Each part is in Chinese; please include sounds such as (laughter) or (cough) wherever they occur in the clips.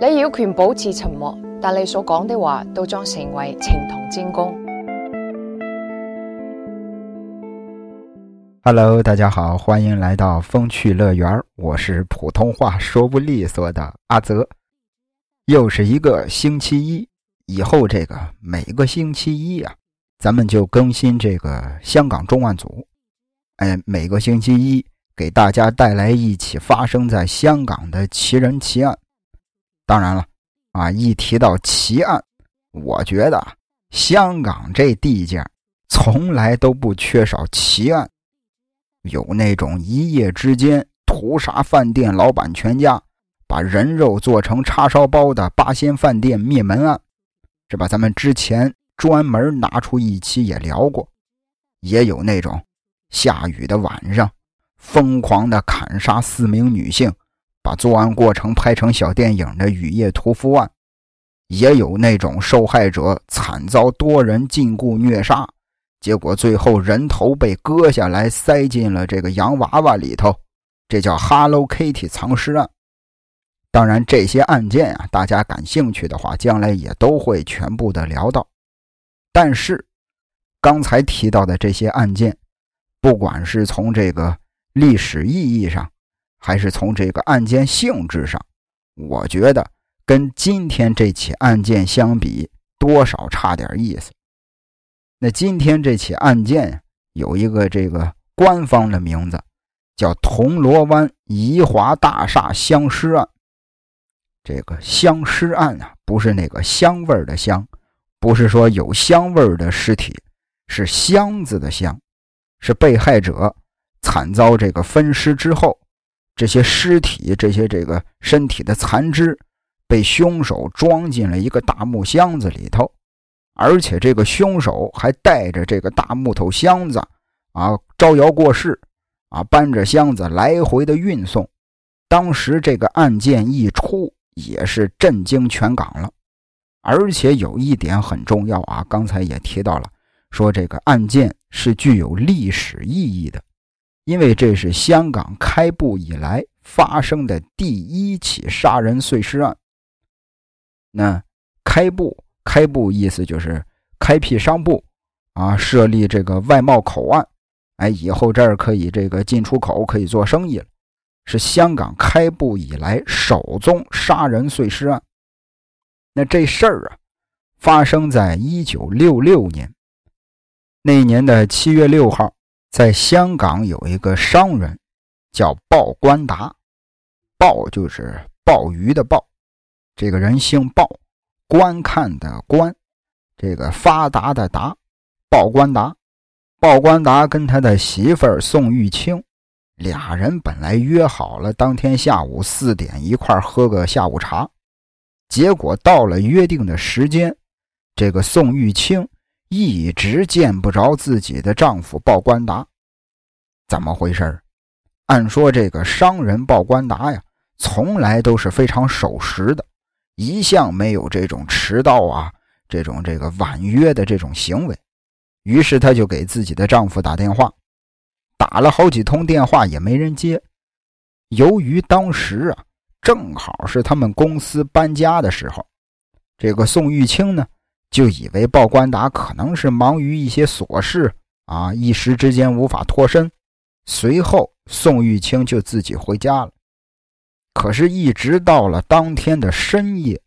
你有权保持沉默，但你所讲的话都将成为呈堂證供。Hello，大家好，欢迎来到风趣乐园，我是普通话说不利索的阿泽。又是一个星期一，以后这个每个星期一啊，咱们就更新这个香港重案组。哎，每个星期一给大家带来一起发生在香港的奇人奇案。当然了，啊，一提到奇案，我觉得香港这地界从来都不缺少奇案。有那种一夜之间屠杀饭店老板全家，把人肉做成叉烧包的八仙饭店灭门案，是吧？咱们之前专门拿出一期也聊过。也有那种下雨的晚上，疯狂的砍杀四名女性。把作案过程拍成小电影的《雨夜屠夫案》，也有那种受害者惨遭多人禁锢虐杀，结果最后人头被割下来塞进了这个洋娃娃里头，这叫 Hello Kitty 藏尸案。当然，这些案件啊，大家感兴趣的话，将来也都会全部的聊到。但是，刚才提到的这些案件，不管是从这个历史意义上，还是从这个案件性质上，我觉得跟今天这起案件相比，多少差点意思。那今天这起案件有一个这个官方的名字，叫铜锣湾怡华大厦相尸案。这个相尸案啊，不是那个香味的香，不是说有香味的尸体，是箱子的箱，是被害者惨遭这个分尸之后。这些尸体，这些这个身体的残肢，被凶手装进了一个大木箱子里头，而且这个凶手还带着这个大木头箱子啊，招摇过市啊，搬着箱子来回的运送。当时这个案件一出，也是震惊全港了。而且有一点很重要啊，刚才也提到了，说这个案件是具有历史意义的。因为这是香港开埠以来发生的第一起杀人碎尸案。那开埠，开埠意思就是开辟商埠啊，设立这个外贸口岸，哎，以后这儿可以这个进出口，可以做生意了。是香港开埠以来首宗杀人碎尸案。那这事儿啊，发生在一九六六年，那年的七月六号。在香港有一个商人，叫鲍关达，鲍就是鲍鱼的鲍，这个人姓鲍，观看的观，这个发达的达，鲍关达。鲍关达跟他的媳妇儿宋玉清，俩人本来约好了当天下午四点一块喝个下午茶，结果到了约定的时间，这个宋玉清。一直见不着自己的丈夫鲍关达，怎么回事按说这个商人鲍关达呀，从来都是非常守时的，一向没有这种迟到啊、这种这个婉约的这种行为。于是她就给自己的丈夫打电话，打了好几通电话也没人接。由于当时啊，正好是他们公司搬家的时候，这个宋玉清呢。就以为鲍关达可能是忙于一些琐事啊，一时之间无法脱身。随后，宋玉清就自己回家了。可是，一直到了当天的深夜，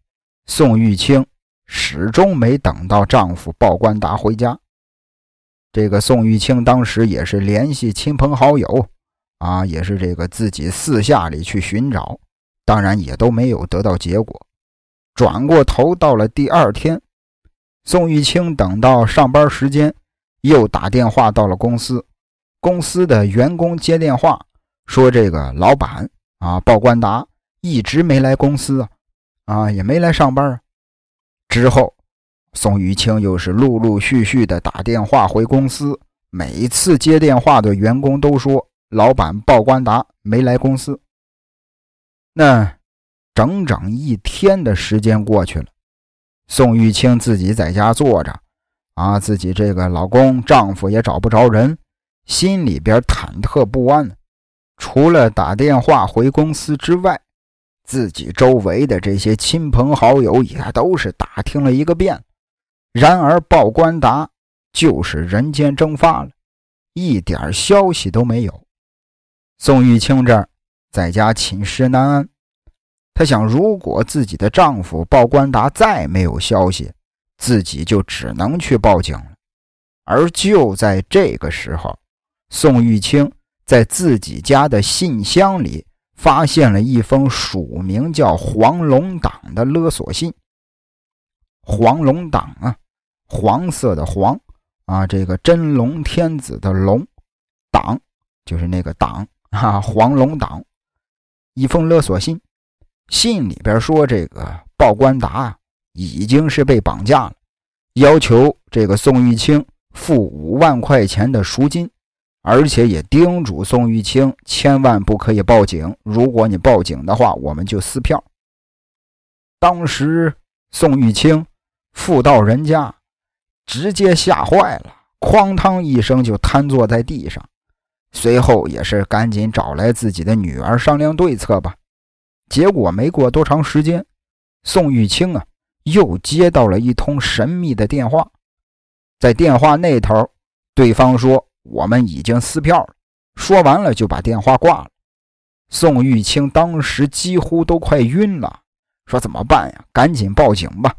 宋玉清始终没等到丈夫鲍关达回家。这个宋玉清当时也是联系亲朋好友啊，也是这个自己私下里去寻找，当然也都没有得到结果。转过头，到了第二天。宋玉清等到上班时间，又打电话到了公司。公司的员工接电话说：“这个老板啊，鲍关达一直没来公司啊，啊也没来上班啊。”之后，宋玉清又是陆陆续续的打电话回公司，每次接电话的员工都说：“老板鲍关达没来公司。”那整整一天的时间过去了。宋玉清自己在家坐着，啊，自己这个老公、丈夫也找不着人，心里边忐忑不安。除了打电话回公司之外，自己周围的这些亲朋好友也都是打听了一个遍。然而报官达就是人间蒸发了，一点消息都没有。宋玉清这儿在家寝食难安，她想，如果自己的丈夫报官达再没有消息，自己就只能去报警了。而就在这个时候，宋玉清在自己家的信箱里。发现了一封署名叫黄龙党的勒索信。黄龙党啊，黄色的黄啊，这个真龙天子的龙，党就是那个党啊，黄龙党。一封勒索信，信里边说这个报官达已经是被绑架了，要求这个宋玉清付五万块钱的赎金。而且也叮嘱宋玉清千万不可以报警，如果你报警的话，我们就撕票。当时宋玉清妇到人家，直接吓坏了，哐当一声就瘫坐在地上。随后也是赶紧找来自己的女儿商量对策吧。结果没过多长时间，宋玉清啊又接到了一通神秘的电话，在电话那头，对方说。我们已经撕票了。说完了就把电话挂了。宋玉清当时几乎都快晕了，说怎么办呀？赶紧报警吧。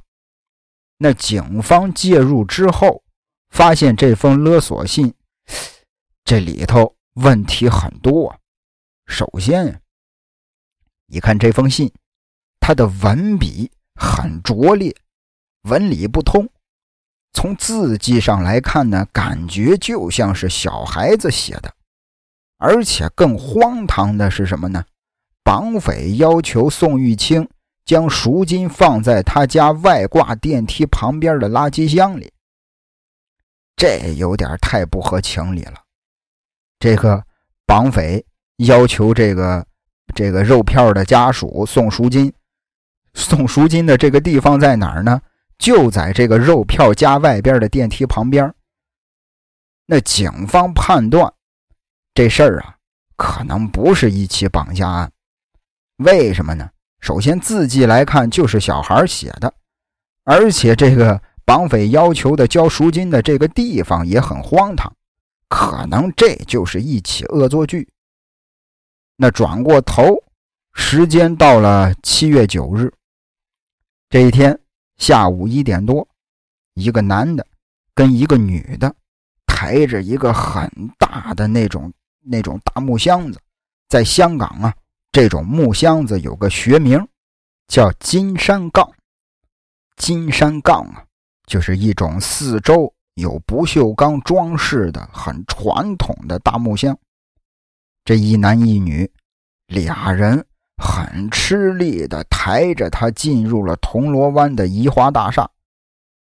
那警方介入之后，发现这封勒索信这里头问题很多。首先，你看这封信，它的文笔很拙劣，文理不通。从字迹上来看呢，感觉就像是小孩子写的，而且更荒唐的是什么呢？绑匪要求宋玉清将赎金放在他家外挂电梯旁边的垃圾箱里，这有点太不合情理了。这个绑匪要求这个这个肉票的家属送赎金，送赎金的这个地方在哪儿呢？就在这个肉票家外边的电梯旁边。那警方判断，这事儿啊，可能不是一起绑架案。为什么呢？首先字迹来看就是小孩写的，而且这个绑匪要求的交赎金的这个地方也很荒唐，可能这就是一起恶作剧。那转过头，时间到了七月九日这一天。下午一点多，一个男的跟一个女的抬着一个很大的那种那种大木箱子，在香港啊，这种木箱子有个学名，叫金山杠。金山杠啊，就是一种四周有不锈钢装饰的很传统的大木箱。这一男一女俩人。很吃力的抬着他进入了铜锣湾的怡华大厦。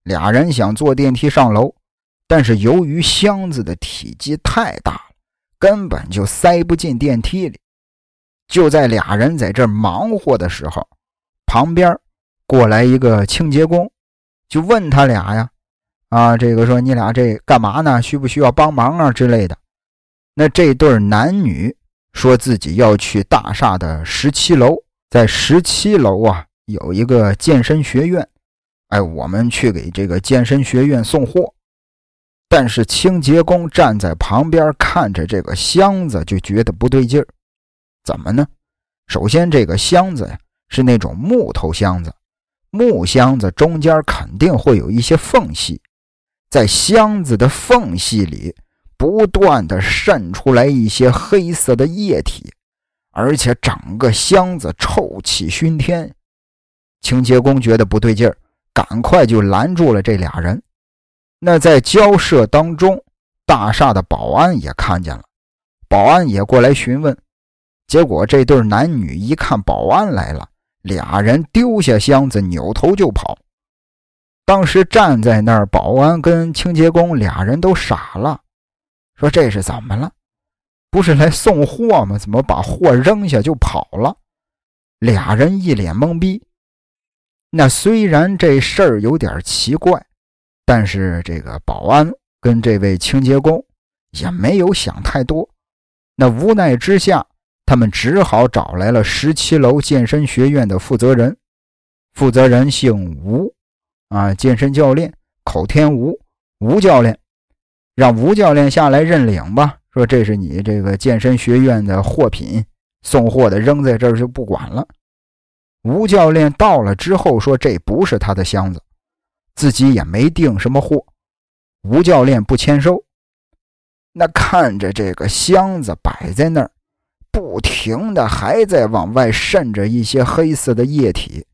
俩人想坐电梯上楼，但是由于箱子的体积太大了，根本就塞不进电梯里。就在俩人在这忙活的时候，旁边过来一个清洁工，就问他俩呀：“啊，这个说你俩这干嘛呢？需不需要帮忙啊之类的？”那这对男女。说自己要去大厦的十七楼，在十七楼啊有一个健身学院，哎，我们去给这个健身学院送货。但是清洁工站在旁边看着这个箱子，就觉得不对劲儿。怎么呢？首先，这个箱子呀是那种木头箱子，木箱子中间肯定会有一些缝隙，在箱子的缝隙里。不断的渗出来一些黑色的液体，而且整个箱子臭气熏天。清洁工觉得不对劲儿，赶快就拦住了这俩人。那在交涉当中，大厦的保安也看见了，保安也过来询问。结果这对男女一看保安来了，俩人丢下箱子，扭头就跑。当时站在那儿，保安跟清洁工俩人都傻了。说这是怎么了？不是来送货吗？怎么把货扔下就跑了？俩人一脸懵逼。那虽然这事儿有点奇怪，但是这个保安跟这位清洁工也没有想太多。那无奈之下，他们只好找来了十七楼健身学院的负责人，负责人姓吴，啊，健身教练口天吴，吴教练，让吴教练下来认领吧。说这是你这个健身学院的货品，送货的扔在这儿就不管了。吴教练到了之后说这不是他的箱子，自己也没订什么货。吴教练不签收。那看着这个箱子摆在那儿，不停的还在往外渗着一些黑色的液体，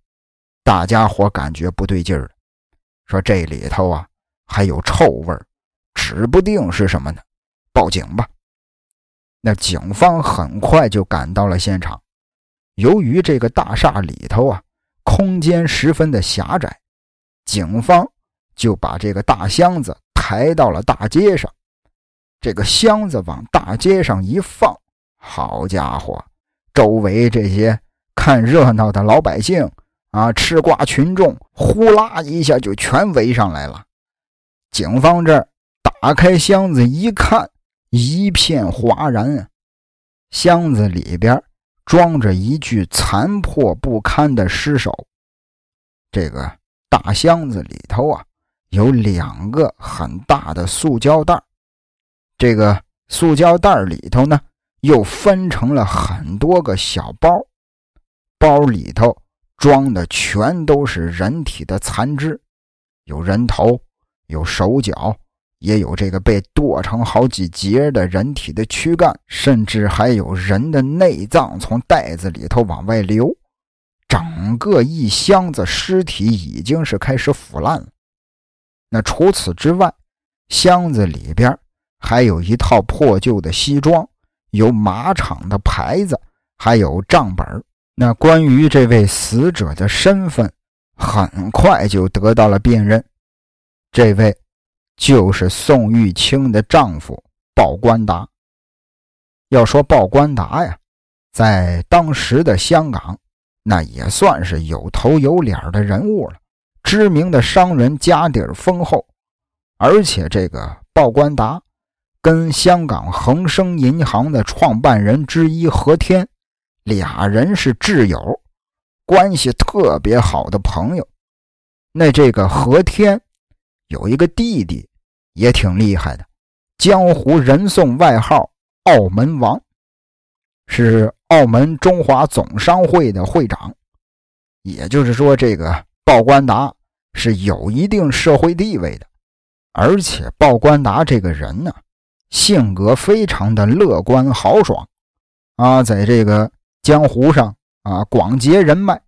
大家伙感觉不对劲儿说这里头啊还有臭味儿指不定是什么呢。报警吧！那警方很快就赶到了现场。由于这个大厦里头啊，空间十分的狭窄，警方就把这个大箱子抬到了大街上。这个箱子往大街上一放，好家伙，周围这些看热闹的老百姓啊，吃瓜群众呼啦一下就全围上来了。警方这儿打开箱子一看。一片哗然啊！箱子里边装着一具残破不堪的尸首。这个大箱子里头啊，有两个很大的塑胶袋。这个塑胶袋里头呢，又分成了很多个小包，包里头装的全都是人体的残肢，有人头，有手脚。也有这个被剁成好几节的人体的躯干，甚至还有人的内脏从袋子里头往外流，整个一箱子尸体已经是开始腐烂了。那除此之外，箱子里边还有一套破旧的西装，有马场的牌子，还有账本。那关于这位死者的身份，很快就得到了辨认，这位。就是宋玉清的丈夫鲍关达。要说鲍关达呀，在当时的香港，那也算是有头有脸的人物了，知名的商人，家底儿丰厚。而且这个鲍关达跟香港恒生银行的创办人之一何天，俩人是挚友，关系特别好的朋友。那这个何天有一个弟弟。也挺厉害的，江湖人送外号“澳门王”，是澳门中华总商会的会长。也就是说，这个鲍关达是有一定社会地位的。而且，鲍关达这个人呢，性格非常的乐观豪爽啊，在这个江湖上啊广结人脉，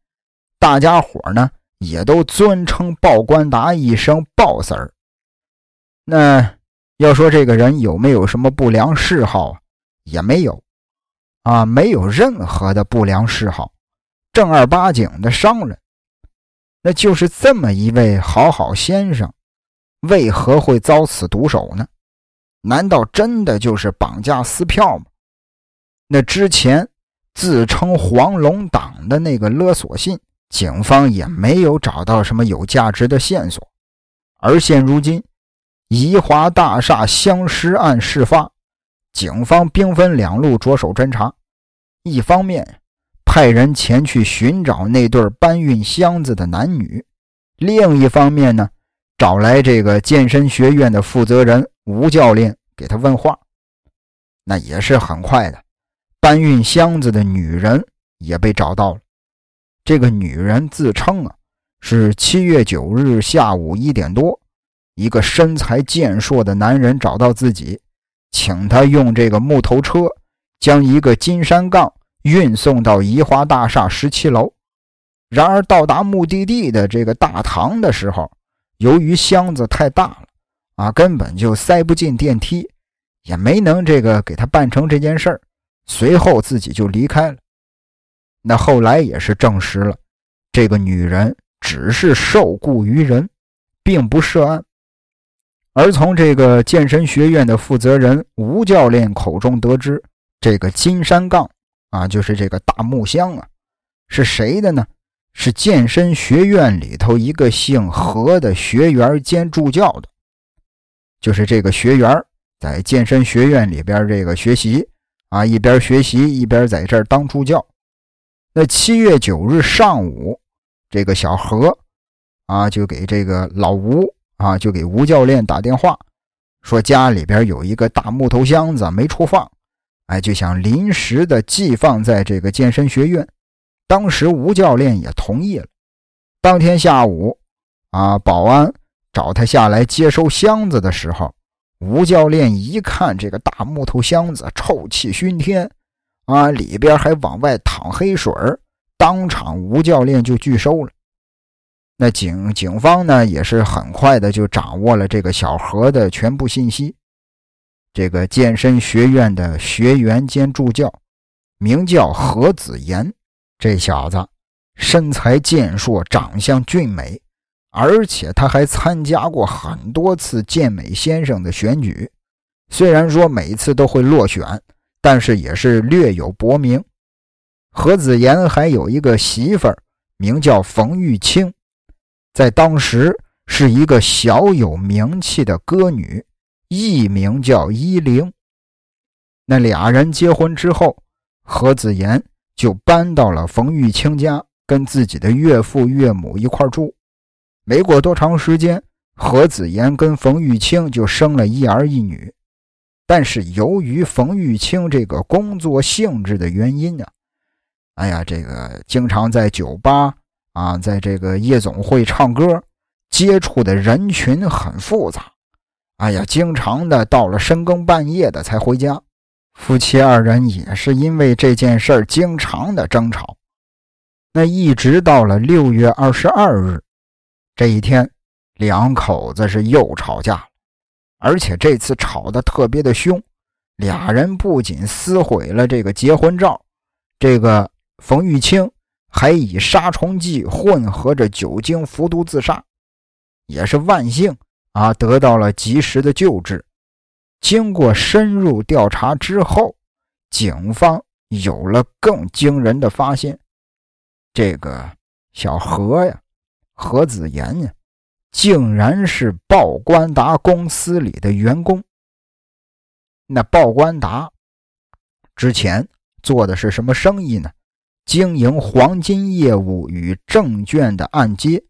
大家伙呢也都尊称鲍关达一声“鲍 Sir”。那要说这个人有没有什么不良嗜好？也没有，啊，没有任何的不良嗜好，正儿八经的商人。那就是这么一位好好先生，为何会遭此毒手呢？难道真的就是绑架撕票吗？那之前自称黄龙党的那个勒索信，警方也没有找到什么有价值的线索，而现如今。怡华大厦相尸案事发，警方兵分两路着手侦查。一方面派人前去寻找那对搬运箱子的男女，另一方面呢，找来这个健身学院的负责人吴教练给他问话。那也是很快的，搬运箱子的女人也被找到了。这个女人自称啊，是七月九日下午一点多。一个身材健硕的男人找到自己，请他用这个木头车将一个金山杠运送到宜华大厦十七楼。然而到达目的地的这个大堂的时候，由于箱子太大了，啊，根本就塞不进电梯，也没能这个给他办成这件事儿。随后自己就离开了。那后来也是证实了，这个女人只是受雇于人，并不涉案。而从这个健身学院的负责人吴教练口中得知，这个金山杠啊，就是这个大木箱啊，是谁的呢？是健身学院里头一个姓何的学员兼助教的。就是这个学员在健身学院里边这个学习啊，一边学习一边在这儿当助教。那七月九日上午，这个小何啊，就给这个老吴啊，就给吴教练打电话，说家里边有一个大木头箱子没处放，哎，就想临时的寄放在这个健身学院。当时吴教练也同意了。当天下午，啊，保安找他下来接收箱子的时候，吴教练一看这个大木头箱子，臭气熏天。啊，里边还往外淌黑水当场吴教练就拒收了。那警警方呢，也是很快的就掌握了这个小何的全部信息。这个健身学院的学员兼助教，名叫何子言，这小子身材健硕，长相俊美，而且他还参加过很多次健美先生的选举，虽然说每次都会落选。但是也是略有薄名。何子言还有一个媳妇儿，名叫冯玉清，在当时是一个小有名气的歌女，艺名叫依玲。那俩人结婚之后，何子言就搬到了冯玉清家，跟自己的岳父岳母一块住。没过多长时间，何子言跟冯玉清就生了一儿一女。但是由于冯玉清这个工作性质的原因呢，哎呀，这个经常在酒吧啊，在这个夜总会唱歌，接触的人群很复杂，哎呀，经常的到了深更半夜的才回家，夫妻二人也是因为这件事儿经常的争吵。那一直到了六月二十二日这一天，两口子是又吵架了。而且这次吵得特别的凶，俩人不仅撕毁了这个结婚照，这个冯玉清还以杀虫剂混合着酒精服毒自杀，也是万幸啊，得到了及时的救治。经过深入调查之后，警方有了更惊人的发现：这个小何呀，何子言呀。竟然是报关达公司里的员工。那报关达之前做的是什么生意呢？经营黄金业务与证券的按揭。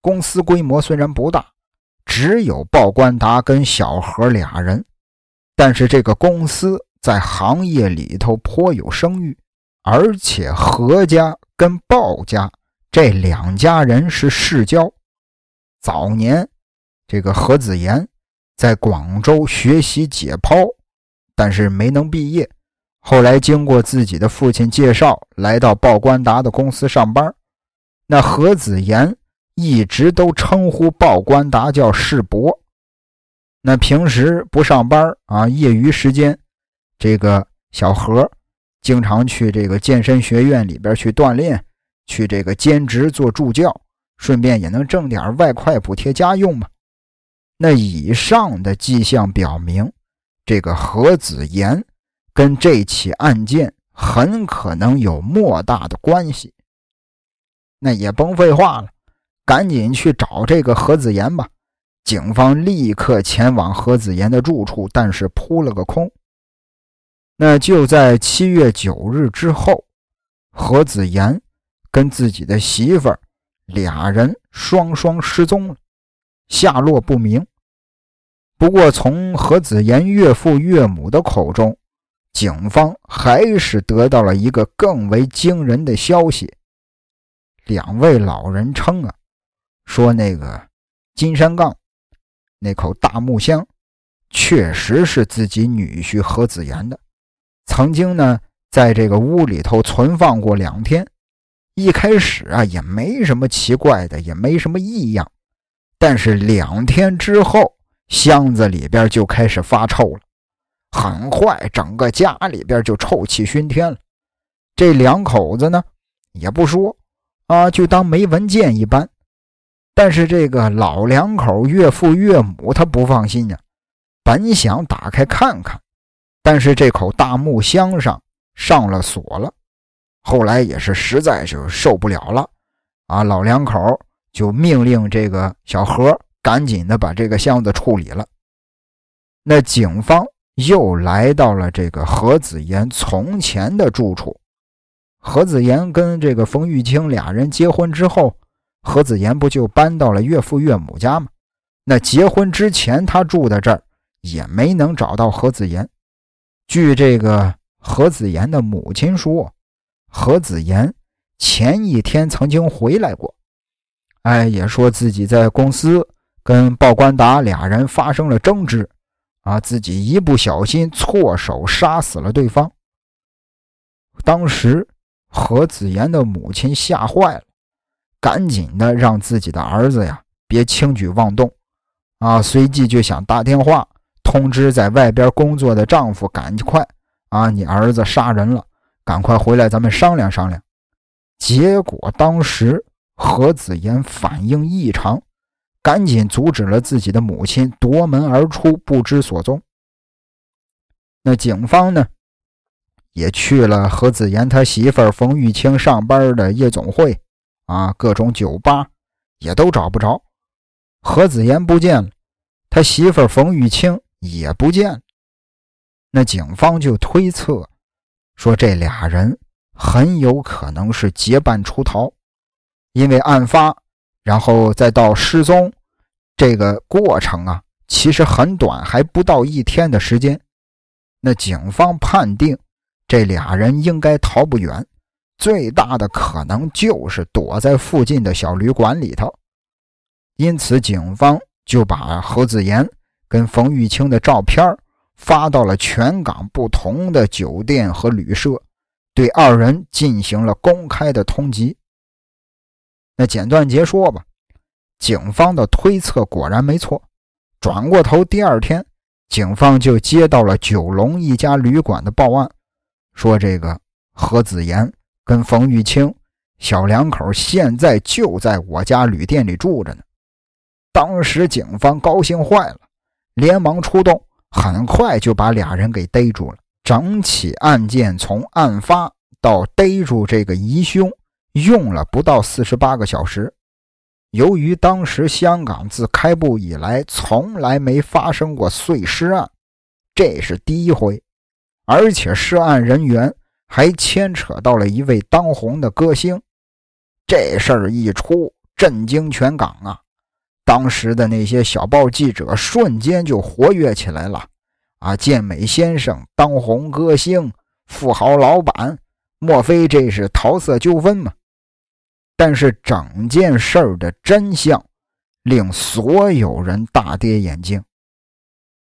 公司规模虽然不大，只有报关达跟小何俩人，但是这个公司在行业里头颇有声誉，而且何家跟鲍家这两家人是世交。早年，这个何子言在广州学习解剖，但是没能毕业。后来经过自己的父亲介绍，来到鲍关达的公司上班。那何子言一直都称呼鲍关达叫世伯。那平时不上班啊，业余时间，这个小何经常去这个健身学院里边去锻炼，去这个兼职做助教。顺便也能挣点外快补贴家用嘛？那以上的迹象表明，这个何子言跟这起案件很可能有莫大的关系。那也甭废话了，赶紧去找这个何子言吧！警方立刻前往何子言的住处，但是扑了个空。那就在七月九日之后，何子言跟自己的媳妇儿。俩人双双失踪了，下落不明。不过，从何子言岳父岳母的口中，警方还是得到了一个更为惊人的消息。两位老人称啊，说那个金山杠那口大木箱，确实是自己女婿何子言的，曾经呢，在这个屋里头存放过两天。一开始啊，也没什么奇怪的，也没什么异样。但是两天之后，箱子里边就开始发臭了，很快整个家里边就臭气熏天了。这两口子呢，也不说啊，就当没闻见一般。但是这个老两口岳父岳母他不放心呀，本想打开看看，但是这口大木箱上上了锁了。后来也是实在是受不了了，啊，老两口就命令这个小何赶紧的把这个箱子处理了。那警方又来到了这个何子言从前的住处。何子言跟这个冯玉清俩人结婚之后，何子言不就搬到了岳父岳母家吗？那结婚之前他住的这儿也没能找到何子言。据这个何子言的母亲说，何子言前一天曾经回来过，哎，也说自己在公司跟鲍官达俩人发生了争执，啊，自己一不小心错手杀死了对方。当时何子言的母亲吓坏了，赶紧的让自己的儿子呀别轻举妄动，啊，随即就想打电话通知在外边工作的丈夫，赶快啊，你儿子杀人了。赶快回来，咱们商量商量。结果当时何子言反应异常，赶紧阻止了自己的母亲，夺门而出，不知所踪。那警方呢，也去了何子言他媳妇冯玉清上班的夜总会，啊，各种酒吧，也都找不着。何子言不见了，他媳妇冯玉清也不见了。那警方就推测。说这俩人很有可能是结伴出逃，因为案发，然后再到失踪，这个过程啊，其实很短，还不到一天的时间。那警方判定这俩人应该逃不远，最大的可能就是躲在附近的小旅馆里头。因此，警方就把何子言跟冯玉清的照片发到了全港不同的酒店和旅社，对二人进行了公开的通缉。那简短结说吧，警方的推测果然没错。转过头，第二天，警方就接到了九龙一家旅馆的报案，说这个何子言跟冯玉清小两口现在就在我家旅店里住着呢。当时警方高兴坏了，连忙出动。很快就把俩人给逮住了。整起案件从案发到逮住这个疑凶，用了不到四十八个小时。由于当时香港自开埠以来从来没发生过碎尸案，这是第一回，而且涉案人员还牵扯到了一位当红的歌星。这事儿一出，震惊全港啊！当时的那些小报记者瞬间就活跃起来了，啊，健美先生、当红歌星、富豪老板，莫非这是桃色纠纷吗？但是整件事儿的真相令所有人大跌眼镜。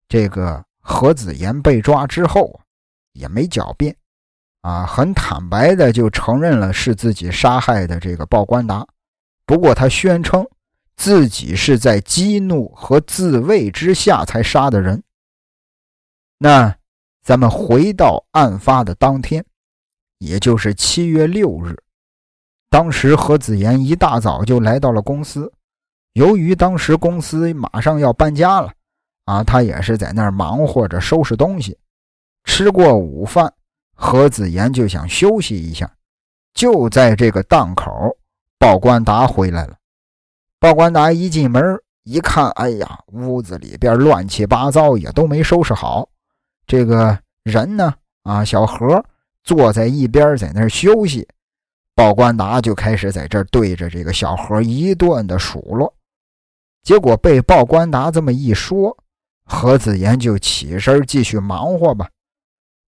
这个何子言被抓之后也没狡辩，啊，很坦白的就承认了是自己杀害的这个鲍官达。不过他宣称。自己是在激怒和自卫之下才杀的人。那咱们回到案发的当天，也就是七月六日，当时何子言一大早就来到了公司。由于当时公司马上要搬家了，啊，他也是在那儿忙活着收拾东西。吃过午饭，何子言就想休息一下。就在这个档口，报关达回来了。报关达一进门一看，哎呀，屋子里边乱七八糟，也都没收拾好。这个人呢，啊，小何坐在一边，在那休息。报关达就开始在这对着这个小何一顿的数落。结果被报关达这么一说，何子言就起身继续忙活吧。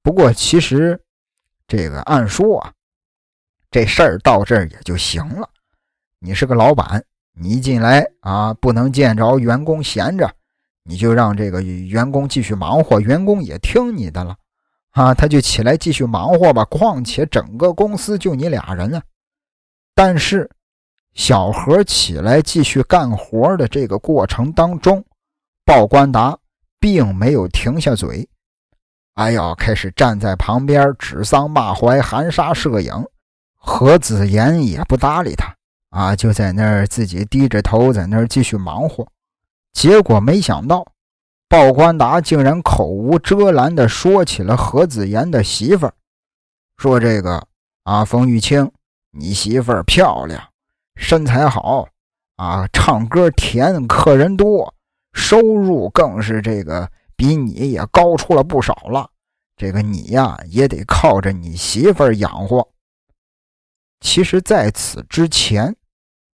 不过其实，这个按说啊，这事儿到这儿也就行了。你是个老板。你一进来啊，不能见着员工闲着，你就让这个员工继续忙活，员工也听你的了，啊，他就起来继续忙活吧。况且整个公司就你俩人啊。但是小何起来继续干活的这个过程当中，鲍关达并没有停下嘴，哎呀，开始站在旁边指桑骂槐、含沙射影。何子言也不搭理他。啊，就在那儿自己低着头在那儿继续忙活，结果没想到，鲍官达竟然口无遮拦地说起了何子言的媳妇儿，说这个啊，冯玉清，你媳妇儿漂亮，身材好，啊，唱歌甜，客人多，收入更是这个比你也高出了不少了。这个你呀，也得靠着你媳妇儿养活。其实，在此之前，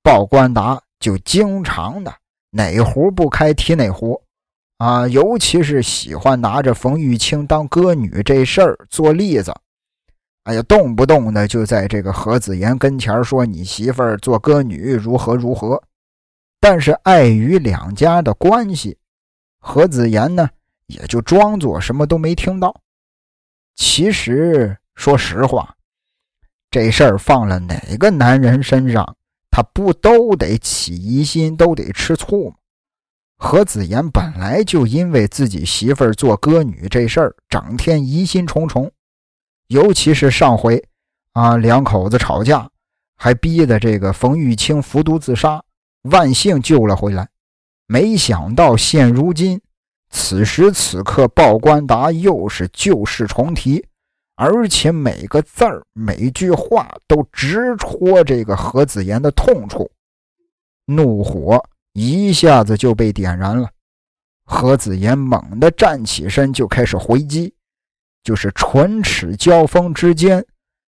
鲍官达就经常的哪壶不开提哪壶，啊，尤其是喜欢拿着冯玉清当歌女这事儿做例子。哎呀，动不动的就在这个何子言跟前说你媳妇儿做歌女如何如何。但是碍于两家的关系，何子言呢也就装作什么都没听到。其实，说实话，这事儿放了哪个男人身上，他不都得起疑心，都得吃醋吗？何子言本来就因为自己媳妇儿做歌女这事儿，整天疑心重重。尤其是上回，啊，两口子吵架，还逼得这个冯玉清服毒自杀，万幸救了回来。没想到现如今。此时此刻，鲍官达又是旧事重提，而且每个字儿、每句话都直戳这个何子言的痛处，怒火一下子就被点燃了。何子言猛地站起身，就开始回击，就是唇齿交锋之间，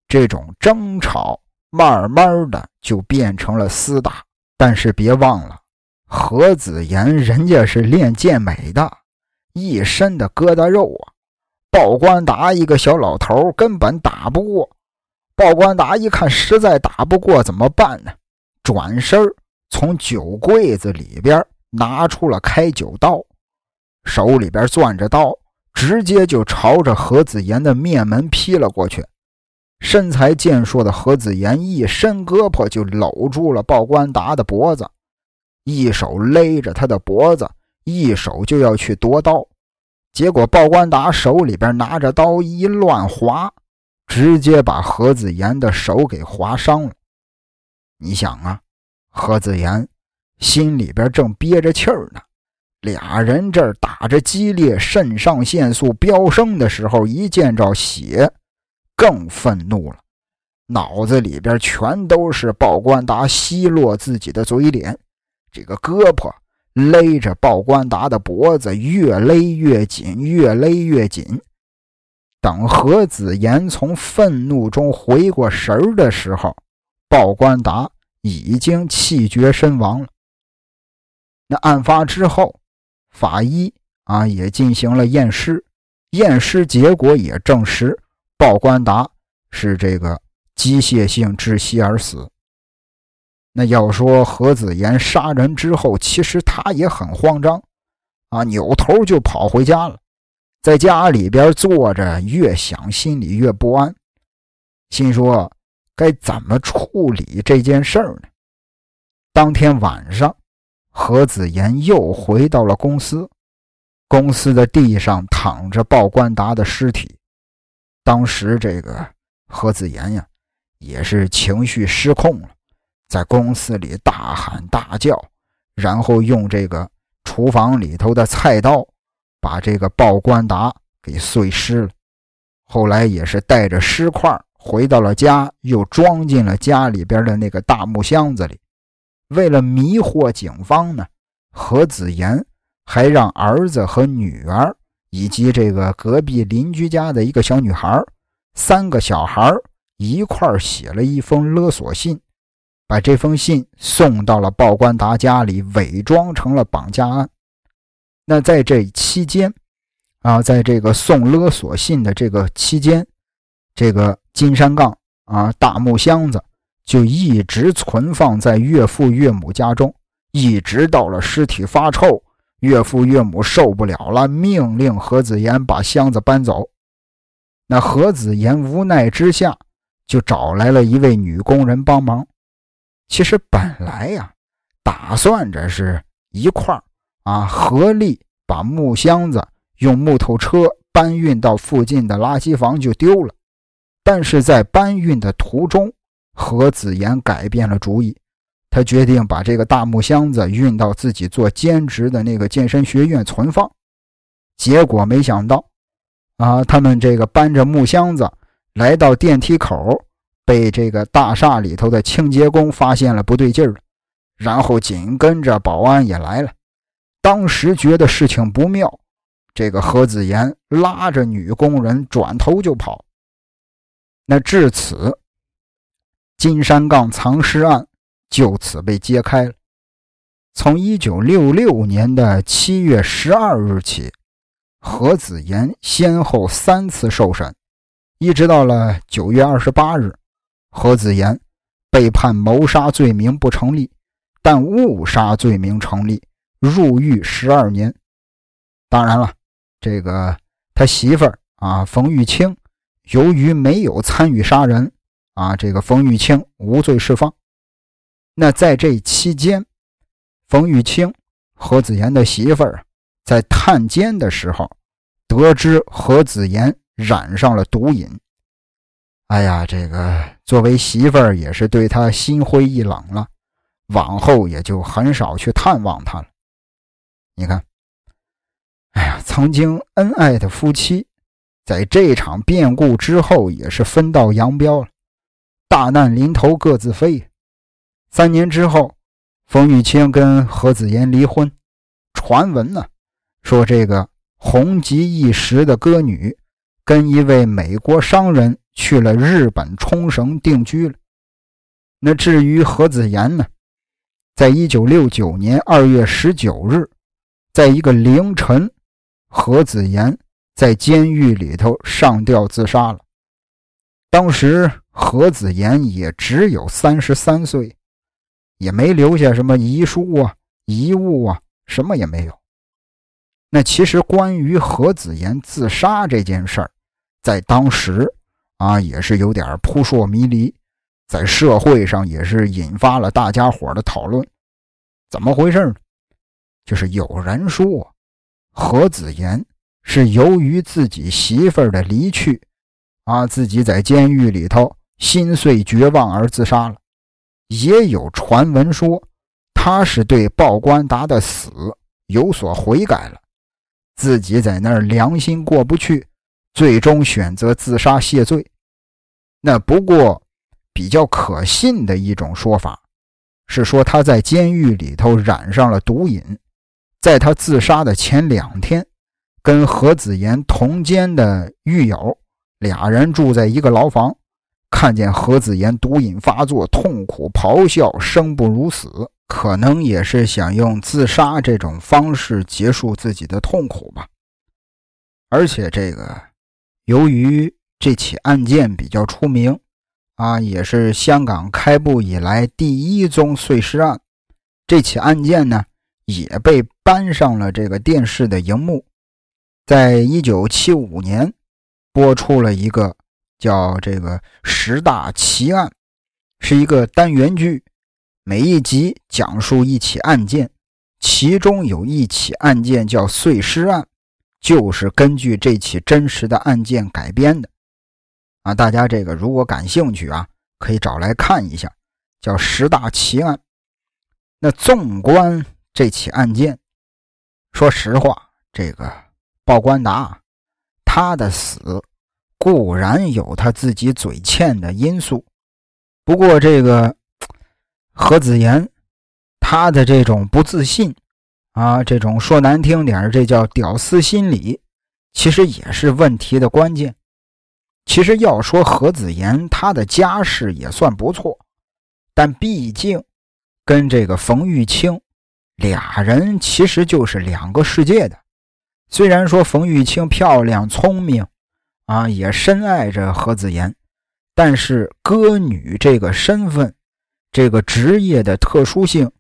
这种争吵慢慢的就变成了厮打。但是别忘了，何子言人家是练健美的。一身的疙瘩肉啊！鲍官达一个小老头根本打不过。鲍官达一看实在打不过，怎么办呢？转身从酒柜子里边拿出了开酒刀，手里边攥着刀，直接就朝着何子言的面门劈了过去。身材健硕的何子言一伸胳膊就搂住了鲍官达的脖子，一手勒着他的脖子。一手就要去夺刀，结果鲍官达手里边拿着刀一乱划，直接把何子言的手给划伤了。你想啊，何子言心里边正憋着气儿呢，俩人这儿打着激烈，肾上腺素飙升的时候，一见着血，更愤怒了，脑子里边全都是鲍官达奚落自己的嘴脸，这个胳膊。勒着鲍官达的脖子，越勒越紧，越勒越紧。等何子言从愤怒中回过神儿的时候，鲍官达已经气绝身亡了。那案发之后，法医啊也进行了验尸，验尸结果也证实鲍官达是这个机械性窒息而死。那要说何子言杀人之后，其实他也很慌张，啊，扭头就跑回家了，在家里边坐着，越想心里越不安，心说该怎么处理这件事儿呢？当天晚上，何子言又回到了公司，公司的地上躺着鲍官达的尸体。当时这个何子言呀，也是情绪失控了。在公司里大喊大叫，然后用这个厨房里头的菜刀把这个鲍官达给碎尸了。后来也是带着尸块回到了家，又装进了家里边的那个大木箱子里。为了迷惑警方呢，何子言还让儿子和女儿以及这个隔壁邻居家的一个小女孩，三个小孩一块写了一封勒索信。把这封信送到了鲍官达家里，伪装成了绑架案。那在这期间，啊，在这个送勒索信的这个期间，这个金山杠啊大木箱子就一直存放在岳父岳母家中，一直到了尸体发臭，岳父岳母受不了了，命令何子言把箱子搬走。那何子言无奈之下，就找来了一位女工人帮忙。其实本来呀，打算着是一块儿啊，合力把木箱子用木头车搬运到附近的垃圾房就丢了。但是在搬运的途中，何子言改变了主意，他决定把这个大木箱子运到自己做兼职的那个健身学院存放。结果没想到，啊，他们这个搬着木箱子来到电梯口。被这个大厦里头的清洁工发现了不对劲儿，然后紧跟着保安也来了。当时觉得事情不妙，这个何子言拉着女工人转头就跑。那至此，金山岗藏尸案就此被揭开了。从一九六六年的七月十二日起，何子言先后三次受审，一直到了九月二十八日，何子言被判谋杀罪名不成立，但误杀罪名成立，入狱十二年。当然了，这个他媳妇儿啊，冯玉清，由于没有参与杀人，啊，这个冯玉清无罪释放。那在这期间，冯玉清、何子言的媳妇儿在探监的时候，得知何子言染上了毒瘾。哎呀，这个作为媳妇儿也是对他心灰意冷了，往后也就很少去探望他了。你看。哎呀，曾经恩爱的夫妻，在这场变故之后也是分道扬镳了。大难临头各自飞。三年之后，冯玉清跟何子言离婚。传闻呢，说这个红极一时的歌女，跟一位美国商人去了日本冲绳定居了。那至于何子言呢，在一九六九年二月十九日，在一个凌晨。何子言在监狱里头上吊自杀了。当时何子言也只有三十三岁，也没留下什么遗书啊、遗物啊，什么也没有。那其实关于何子言自杀这件事儿，在当时啊也是有点扑朔迷离，在社会上也是引发了大家伙的讨论。怎么回事呢？就是有人说。何子言是由于自己媳妇儿的离去，啊，自己在监狱里头心碎绝望而自杀了。也有传闻说，他是对鲍官达的死有所悔改了，自己在那儿良心过不去，最终选择自杀谢罪。那不过比较可信的一种说法，是说他在监狱里头染上了毒瘾。在他自杀的前两天，跟何子言同监的狱友俩人住在一个牢房，看见何子言毒瘾发作，痛苦咆哮，生不如死，可能也是想用自杀这种方式结束自己的痛苦吧。而且这个，由于这起案件比较出名，啊，也是香港开埠以来第一宗碎尸案，这起案件呢。也被搬上了这个电视的荧幕，在一九七五年播出了一个叫《这个十大奇案》，是一个单元剧，每一集讲述一起案件，其中有一起案件叫碎尸案，就是根据这起真实的案件改编的。啊，大家这个如果感兴趣啊，可以找来看一下，叫《十大奇案》。那纵观。这起案件，说实话，这个报官达他的死固然有他自己嘴欠的因素，不过这个 (tsk) 何子言他的这种不自信啊，这种说难听点这叫屌丝心理，其实也是问题的关键。其实要说何子言他的家世也算不错，但毕竟跟这个冯玉清。俩人其实就是两个世界的。虽然说冯玉清漂亮聪明，啊，也深爱着何子言，但是歌女这个身份、这个职业的特殊性，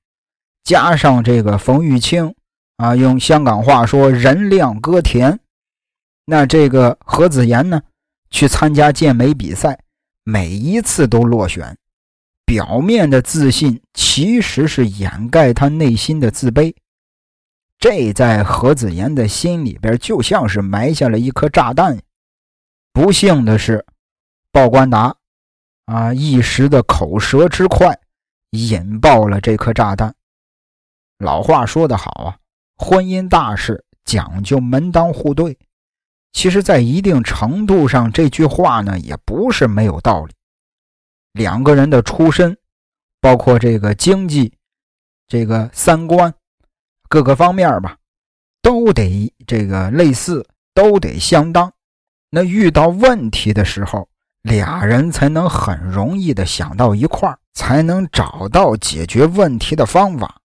加上这个冯玉清啊，用香港话说“人靓歌甜”，那这个何子言呢，去参加健美比赛，每一次都落选。表面的自信其实是掩盖他内心的自卑，这在何子言的心里边就像是埋下了一颗炸弹。不幸的是，鲍官达啊一时的口舌之快，引爆了这颗炸弹。老话说得好啊，婚姻大事讲究门当户对。其实，在一定程度上，这句话呢也不是没有道理。两个人的出身，包括这个经济、这个三观各个方面吧，都得这个类似，都得相当。那遇到问题的时候，俩人才能很容易的想到一块儿，才能找到解决问题的方法。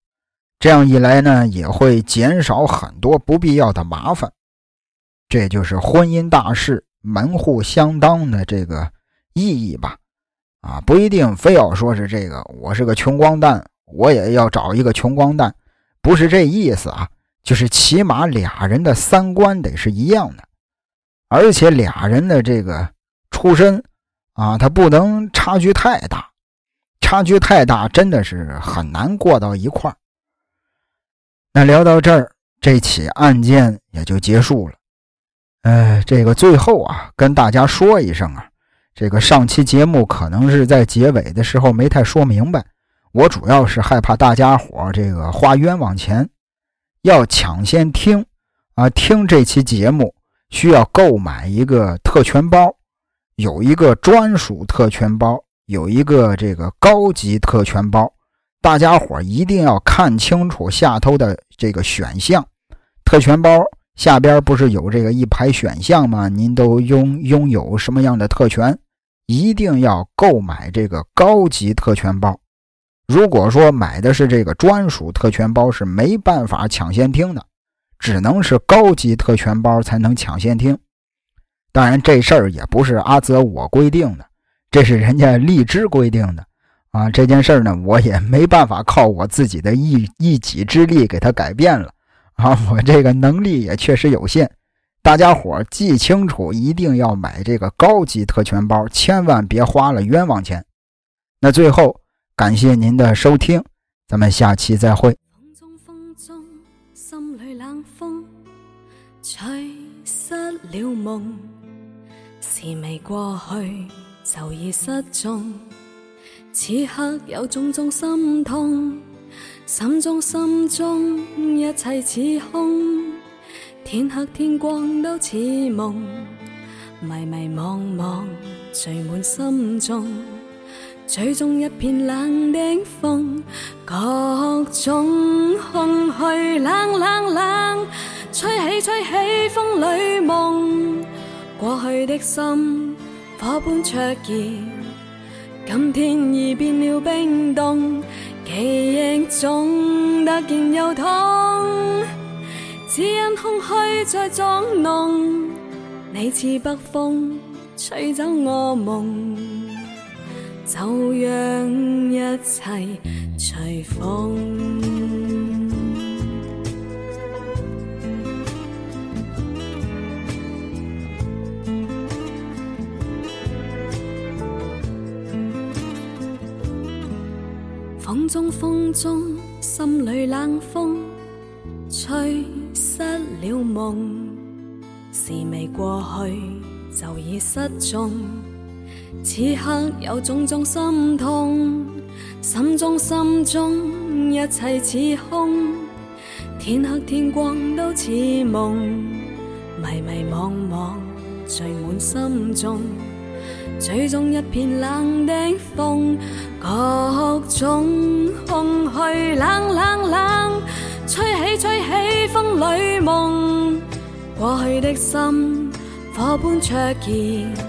这样一来呢，也会减少很多不必要的麻烦。这就是婚姻大事门户相当的这个意义吧？啊，不一定非要说是这个，我是个穷光蛋，我也要找一个穷光蛋，不是这意思啊。就是起码俩人的三观得是一样的，而且俩人的这个出身啊，他不能差距太大，差距太大真的是很难过到一块儿。那聊到这儿，这起案件也就结束了。呃，这个最后啊，跟大家说一声啊，这个上期节目可能是在结尾的时候没太说明白，我主要是害怕大家伙这个花冤枉钱。要抢先听啊，听这期节目需要购买一个特权包，有一个专属特权包，有一个这个高级特权包。大家伙一定要看清楚下头的这个选项，特权包下边不是有这个一排选项吗？您都拥拥有什么样的特权？一定要购买这个高级特权包。如果说买的是这个专属特权包，是没办法抢先听的，只能是高级特权包才能抢先听。当然，这事儿也不是阿泽我规定的，这是人家荔枝规定的啊。这件事儿呢，我也没办法靠我自己的一一己之力给他改变了啊。(laughs) 我这个能力也确实有限，大家伙记清楚，一定要买这个高级特权包，千万别花了冤枉钱。那最后。感谢您的收听，咱们下期再会。风中风中，心里冷风，吹失了梦。时未过去，就已失踪。此刻有种种心痛，心中心中一切似空。天黑天光都似梦，迷迷惘惘聚满心中。吹中一片冷的风，各种空虚冷冷冷，吹起吹起风里梦。过去的心火般灼热，今天已变了冰冻。记忆中突然又痛，只因空虚在作弄。你似北风，吹走我梦。就让一切随风。风中风中，心里冷风，吹失了梦。时未过去，就已失踪。此刻有种种心痛，心中心中一切似空，天黑天光都似梦，迷迷惘惘聚满心中，吹中一片冷的风，各种空虚冷冷冷，吹起吹起风里梦，过去的心火般灼热。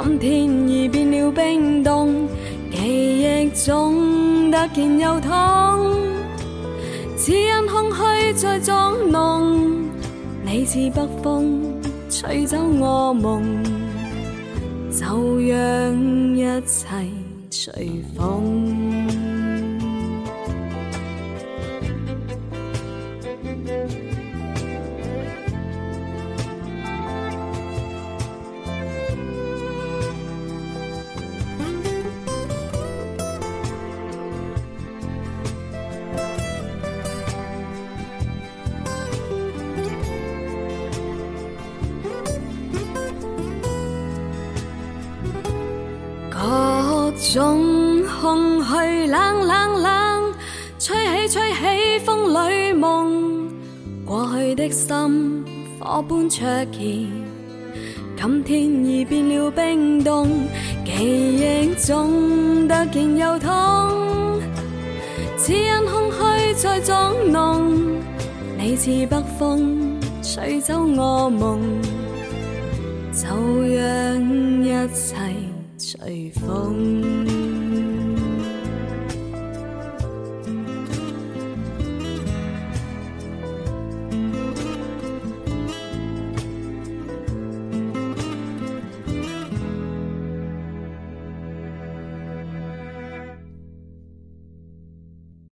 今天已变了冰冻，记忆中突然又痛，只因空虚在作弄。你似北风，吹走我梦，就让一切随风。种空虚冷冷冷，吹起吹起风里梦。过去的心火般灼热，今天已变了冰冻。记忆中突然又痛，只因空虚在作弄。你似北风，吹走我梦，就让